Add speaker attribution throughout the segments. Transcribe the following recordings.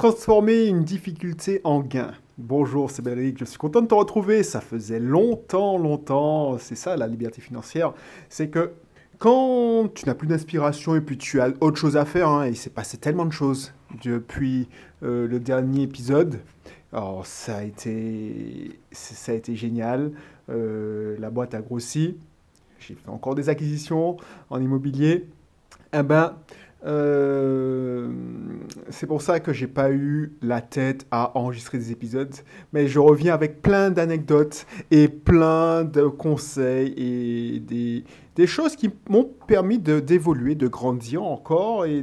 Speaker 1: Transformer une difficulté en gain. Bonjour, c'est Bénédicte, je suis content de te retrouver. Ça faisait longtemps, longtemps. C'est ça la liberté financière. C'est que quand tu n'as plus d'inspiration et puis tu as autre chose à faire, hein, et il s'est passé tellement de choses depuis euh, le dernier épisode. Alors ça a été, ça a été génial. Euh, la boîte a grossi. J'ai fait encore des acquisitions en immobilier. Eh ben, euh, c'est pour ça que j'ai pas eu la tête à enregistrer des épisodes, mais je reviens avec plein d'anecdotes et plein de conseils et des, choses qui m'ont permis d'évoluer, de, grandir encore et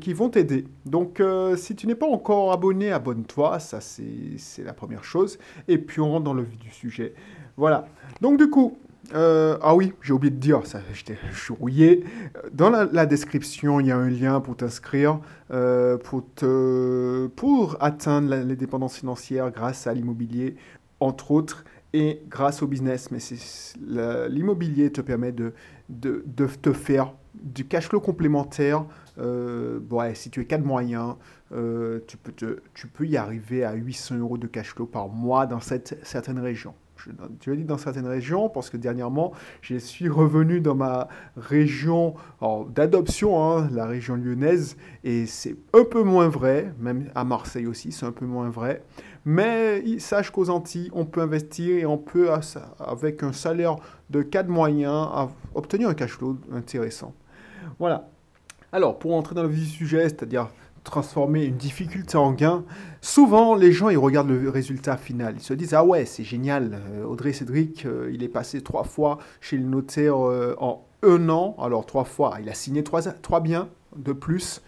Speaker 1: qui vont t'aider. Donc, euh, si tu n'es pas encore abonné, abonne-toi, ça c'est la première chose. Et puis on rentre dans le vif du sujet. Voilà. Donc du coup, euh, ah oui, j'ai oublié de dire, ça, j'étais rouillé. Dans la, description, il y a un lien pour t'inscrire, euh, pour, pour atteindre l'indépendance financière grâce à l'immobilier, entre autres, et grâce au business. Mais l'immobilier te permet de, de, te faire du cash flow complémentaire. Euh, si tu es cadre moyen, tu, peux tu peux y arriver à 800 euros de cash flow par mois dans certaines régions tu as dit dans certaines régions, parce que dernièrement, je suis revenu dans ma région d'adoption, hein, la région lyonnaise, et c'est un peu moins vrai, même à Marseille aussi, c'est un peu moins vrai. Mais sache qu'aux Antilles, on peut investir et on peut, avec un salaire de cadre moyen, obtenir un cash flow intéressant. Voilà. Alors, pour entrer dans le vif sujet, c'est-à-dire transformer une difficulté en gain, souvent les gens ils regardent le résultat final. Ils se disent ah ouais c'est génial, euh, Audrey Cédric euh, il est passé trois fois chez le notaire euh, en un an, alors trois fois il a signé trois, trois biens de plus.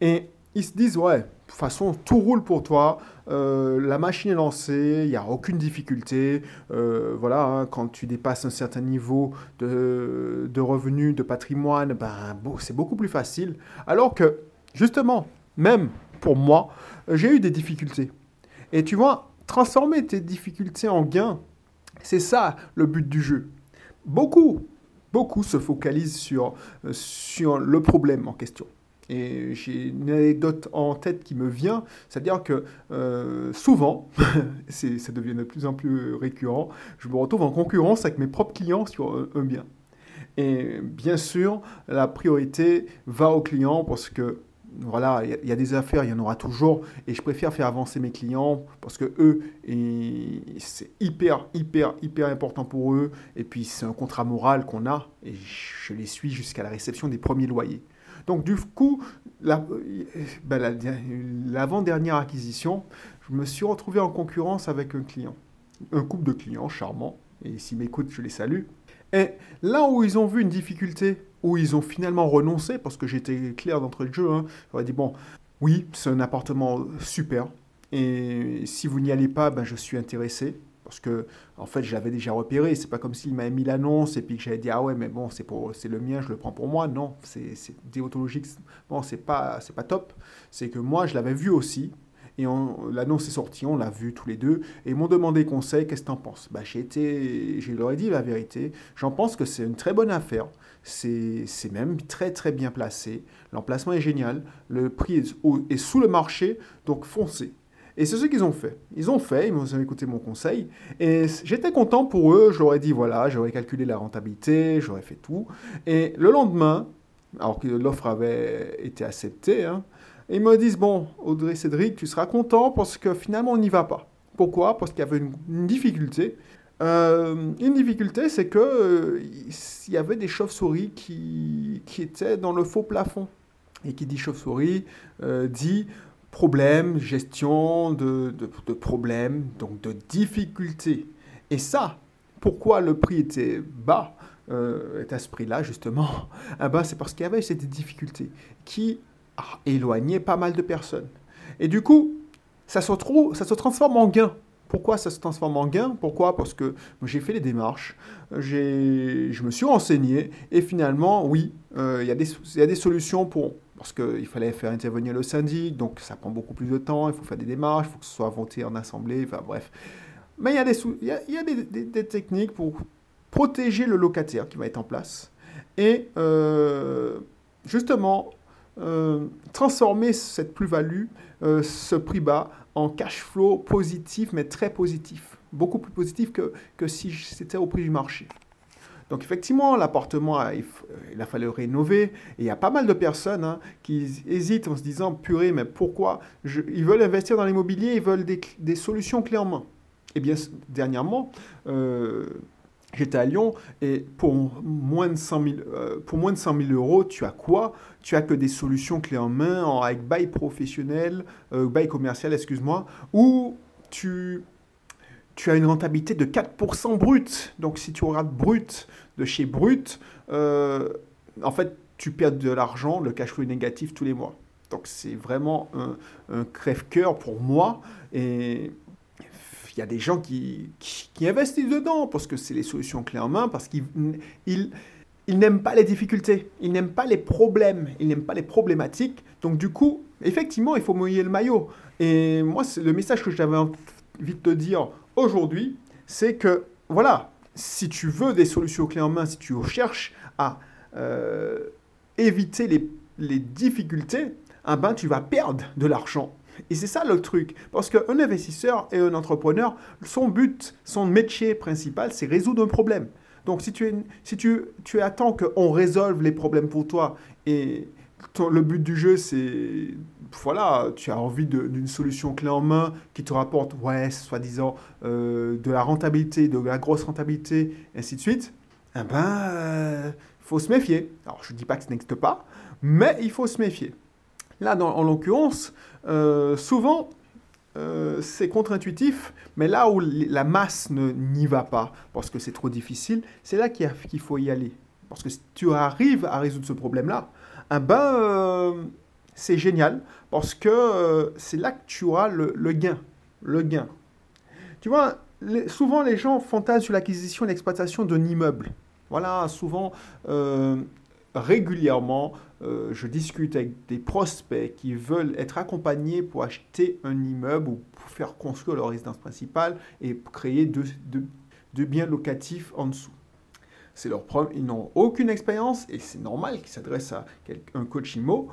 Speaker 1: Et ils se disent ouais de toute façon, tout roule pour toi. Euh, la machine est lancée, il n'y a aucune difficulté. Euh, voilà, hein, quand tu dépasses un certain niveau de, de revenus, de patrimoine, ben, c'est beaucoup plus facile. Alors que, justement, même pour moi, j'ai eu des difficultés. Et tu vois, transformer tes difficultés en gains, c'est ça le but du jeu. Beaucoup, beaucoup se focalisent sur, sur le problème en question. Et j'ai une anecdote en tête qui me vient, c'est-à-dire que euh, souvent, ça devient de plus en plus récurrent, je me retrouve en concurrence avec mes propres clients sur un bien. Et bien sûr, la priorité va aux clients parce que voilà, il y, a des affaires, il y en aura toujours, et je préfère faire avancer mes clients parce que eux, c'est hyper, hyper, hyper important pour eux, et puis c'est un contrat moral qu'on a, et je les suis jusqu'à la réception des premiers loyers. Donc du coup, ben, l'avant-dernière acquisition, je me suis retrouvé en concurrence avec un client, un couple de clients charmants, et s'ils m'écoutent, je les salue. Et là où ils ont vu une difficulté, où ils ont finalement renoncé, parce que j'étais clair d'entrée de jeu, hein, j'aurais dit, bon, oui, c'est un appartement super, et si vous n'y allez pas, ben, je suis intéressé. Parce que, en fait, je l'avais déjà repéré. C'est pas comme s'il m'avait mis l'annonce et puis que j'avais dit, ah ouais, mais bon, c'est, pour, le mien, je le prends pour moi. Non, c'est, c'est déontologique. Bon, c'est pas, c'est pas top. C'est que moi, je l'avais vu aussi. Et l'annonce est sortie, on l'a vu tous les deux. Et ils m'ont demandé conseil, qu'est-ce que tu en penses? Bah, j'ai été, Je leur ai dit la vérité. J'en pense que c'est une très bonne affaire. C'est, c'est même très très bien placé. L'emplacement est génial. Le prix est sous le marché. Donc foncez. Et c'est ce qu'ils ont fait. Ils ont fait, ils m'ont écouté mon conseil. Et j'étais content pour eux. Je leur ai dit, voilà, j'aurais calculé la rentabilité, j'aurais fait tout. Et le lendemain, alors que l'offre avait été acceptée, hein, ils me disent, bon, Audrey Cédric, tu seras content parce que finalement, on n'y va pas. Pourquoi? Parce qu'il y avait une, difficulté. Euh, une difficulté, c'est que euh, il y avait des chauves-souris qui, étaient dans le faux plafond. Et qui dit chauve-souris euh, dit problèmes, gestion de, de, problèmes, donc de difficultés. Et ça, pourquoi le prix était bas, euh, est à ce prix-là justement? Eh ben, C'est parce qu'il y avait cette difficulté qui a éloigné pas mal de personnes. Et du coup, ça se, trouve, ça se transforme en gain. Pourquoi ça se transforme en gain? Pourquoi? Parce que j'ai fait les démarches, je me suis renseigné, et finalement, oui, euh, il y, a des solutions pour parce qu'il fallait faire intervenir le syndic, donc ça prend beaucoup plus de temps, il faut faire des démarches, il faut que ce soit voté en assemblée, enfin bref. Mais il y a, des, techniques pour protéger le locataire qui va être en place. Et euh, justement, euh, transformer cette plus-value, euh, ce prix bas, en cash flow positif, mais très positif. Beaucoup plus positif que si c'était au prix du marché. Donc effectivement, l'appartement, il, a fallu rénover. Et il y a pas mal de personnes hein, qui hésitent en se disant, purée, mais pourquoi Ils veulent investir dans l'immobilier, ils veulent des, des, solutions clés en main. Eh bien, dernièrement, euh, J'étais à Lyon et pour moins, de 100 000, euh, pour moins de 100 000 euros, tu as quoi? Tu as que des solutions clés en main avec bail professionnel, euh, bail commercial, excuse-moi, où tu, tu as une rentabilité de 4% brut. Donc si tu regardes brut de chez brut, euh, en fait, tu perds de l'argent, le cash flow est négatif tous les mois. Donc c'est vraiment un, un crève-cœur pour moi. Et il y a des gens qui, qui, investissent dedans parce que c'est les solutions clés en main, parce qu'ils ils, ils n'aiment pas les difficultés, ils n'aiment pas les problèmes, ils n'aiment pas les problématiques. Donc du coup, effectivement, il faut mouiller le maillot. Et moi, le message que j'avais envie de te dire aujourd'hui, c'est que voilà, si tu veux des solutions clés en main, si tu cherches à euh, éviter les, les difficultés, ah ben, tu vas perdre de l'argent. Et c'est ça le truc. Parce qu'un investisseur et un entrepreneur, son but, son métier principal, c'est résoudre un problème. Donc si tu, si tu, tu attends qu'on résolve les problèmes pour toi et le but du jeu, c'est, voilà, tu as envie d'une solution clé en main qui te rapporte, ouais, soi-disant, euh, de la rentabilité, de la grosse rentabilité, et ainsi de suite, eh ben, euh, faut se méfier. Alors, je ne dis pas que ça n'existe pas, mais il faut se méfier. Là, dans, en l'occurrence, euh, souvent, euh, c'est contre-intuitif, mais là où la masse n'y va pas, parce que c'est trop difficile, c'est là qu'il faut y aller. Parce que si tu arrives à résoudre ce problème-là, eh ben, euh, c'est génial, parce que c'est là que tu auras le, gain. Le gain. Tu vois, souvent les gens fantasment sur l'acquisition et l'exploitation d'un immeuble. Voilà, souvent, régulièrement, euh, je discute avec des prospects qui veulent être accompagnés pour acheter un immeuble ou pour faire construire leur résidence principale et créer deux, biens locatifs en dessous. C'est leur Ils n'ont aucune expérience et c'est normal qu'ils s'adressent à un coach IMO.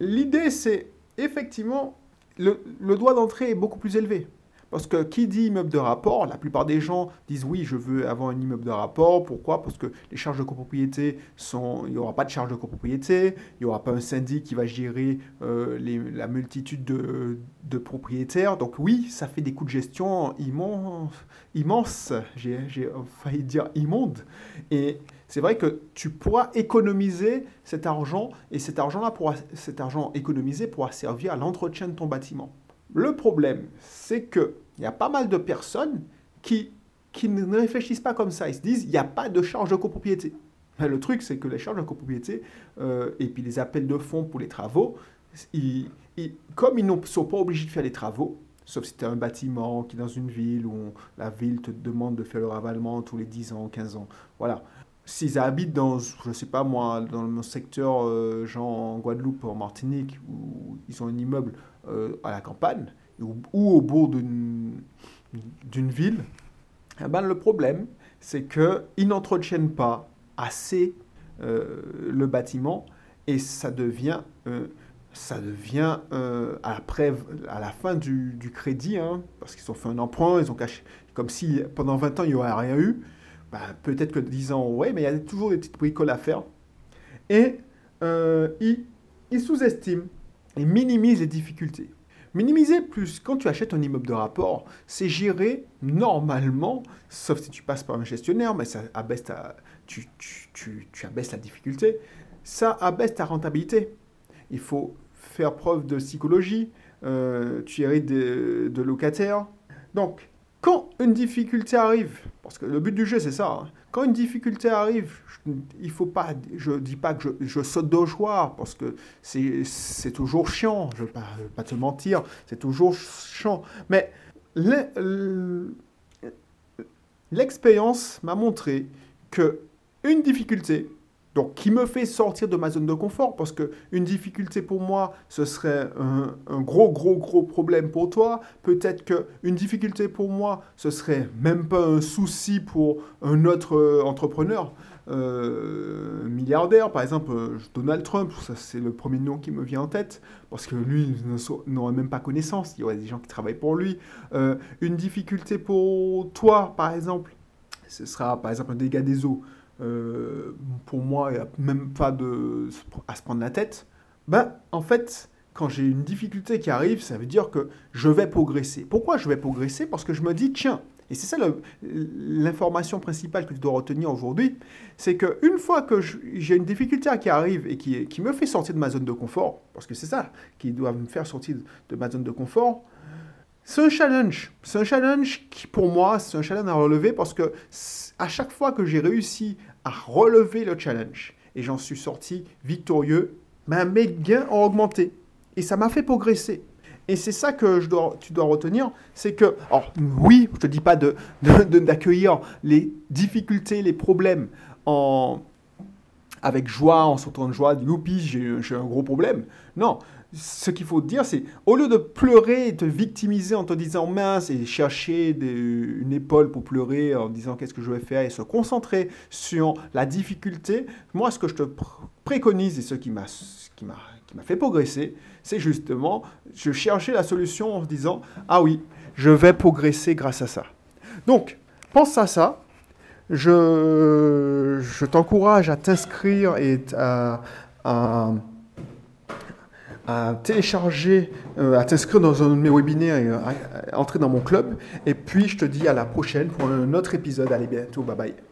Speaker 1: L'idée, c'est effectivement, le, le droit d'entrée est beaucoup plus élevé. Parce que qui dit immeuble de rapport, la plupart des gens disent oui, je veux avoir un immeuble de rapport. Pourquoi? Parce que les charges de copropriété sont. Il n'y aura pas de charges de copropriété, il n'y aura pas un syndic qui va gérer euh, la multitude de, propriétaires. Donc oui, ça fait des coûts de gestion immenses. J'ai failli dire immonde. Et c'est vrai que tu pourras économiser cet argent et cet argent-là, cet argent économisé pourra servir à l'entretien de ton bâtiment. Le problème, c'est qu'il y a pas mal de personnes qui, ne réfléchissent pas comme ça. Ils se disent, il n'y a pas de charge de copropriété. Mais le truc, c'est que les charges de copropriété euh, et puis les appels de fonds pour les travaux, comme ils ne sont pas obligés de faire les travaux, sauf si tu as un bâtiment qui est dans une ville où la ville te demande de faire le ravalement tous les 10 ans, 15 ans, voilà. S'ils habitent dans, je sais pas moi, dans mon secteur, euh, genre en Guadeloupe, en Martinique, où ils ont un immeuble euh, à la campagne ou, au bout d'une ville, eh ben, le problème, c'est qu'ils n'entretiennent pas assez euh, le bâtiment et ça devient, euh, ça devient à la fin du, du crédit, hein, parce qu'ils ont fait un emprunt, ils ont caché, comme si pendant 20 ans il n'y aurait rien eu, ben, peut-être que 10 ans, ouais, mais il y a toujours des petites bricoles à faire. Et ils, ils sous-estiment et minimise les difficultés. Minimiser plus, quand tu achètes un immeuble de rapport, c'est gérer normalement, sauf si tu passes par un gestionnaire, mais ça abaisse ta, tu, abaisses la difficulté, ça abaisse ta rentabilité. Il faut faire preuve de psychologie, euh, tu hérites de, de locataires. Donc, quand une difficulté arrive, parce que le but du jeu c'est ça, hein, quand une difficulté arrive, je, il faut pas, je dis pas que je, saute de joie parce que c'est toujours chiant, je pas, te mentir, c'est toujours chiant. Mais l'expérience m'a montré que une difficulté, donc, qui me fait sortir de ma zone de confort, parce qu'une difficulté pour moi, ce serait un, gros, gros, gros problème pour toi. Peut-être qu'une difficulté pour moi, ce serait même pas un souci pour un autre euh, entrepreneur. euh, milliardaires, par exemple euh, Donald Trump, ça c'est le premier nom qui me vient en tête, parce que lui n'aurait même pas connaissance, il y aurait des gens qui travaillent pour lui. une difficulté pour toi, par exemple, ce sera par exemple un dégât des eaux. Pour moi, il n'y a même pas de, à se prendre la tête. Ben, en fait, quand j'ai une difficulté qui arrive, ça veut dire que je vais progresser. Pourquoi je vais progresser? Parce que je me dis, tiens, et c'est ça l'information principale que tu dois retenir aujourd'hui, c'est qu'une fois que j'ai une difficulté qui arrive et qui, qui, me fait sortir de ma zone de confort, parce que c'est ça qui doit me faire sortir de ma zone de confort, c'est un challenge. C'est un challenge qui, pour moi, c'est un challenge à relever parce que à chaque fois que j'ai réussi à relever le challenge et j'en suis sorti victorieux, mes gains ont augmenté. Et ça m'a fait progresser. Et c'est ça que tu dois retenir, c'est que, alors oui, je te dis pas d'accueillir de, les difficultés, les problèmes en, avec joie, en sautant de joie, youpi, j'ai un gros problème. Non, ce qu'il faut dire, c'est au lieu de pleurer et te victimiser en te disant mince et chercher une épaule pour pleurer en disant qu'est-ce que je vais faire et se concentrer sur la difficulté, moi ce que je te préconise et ce qui m'a fait progresser, c'est justement, je cherchais la solution en se disant, ah oui, je vais progresser grâce à ça. Donc, pense à ça. Je, je t'encourage à t'inscrire et à, télécharger, euh, à t'inscrire dans un de mes webinaires et à entrer dans mon club. Et puis, je te dis à la prochaine pour un autre épisode. Allez, bientôt. Bye bye.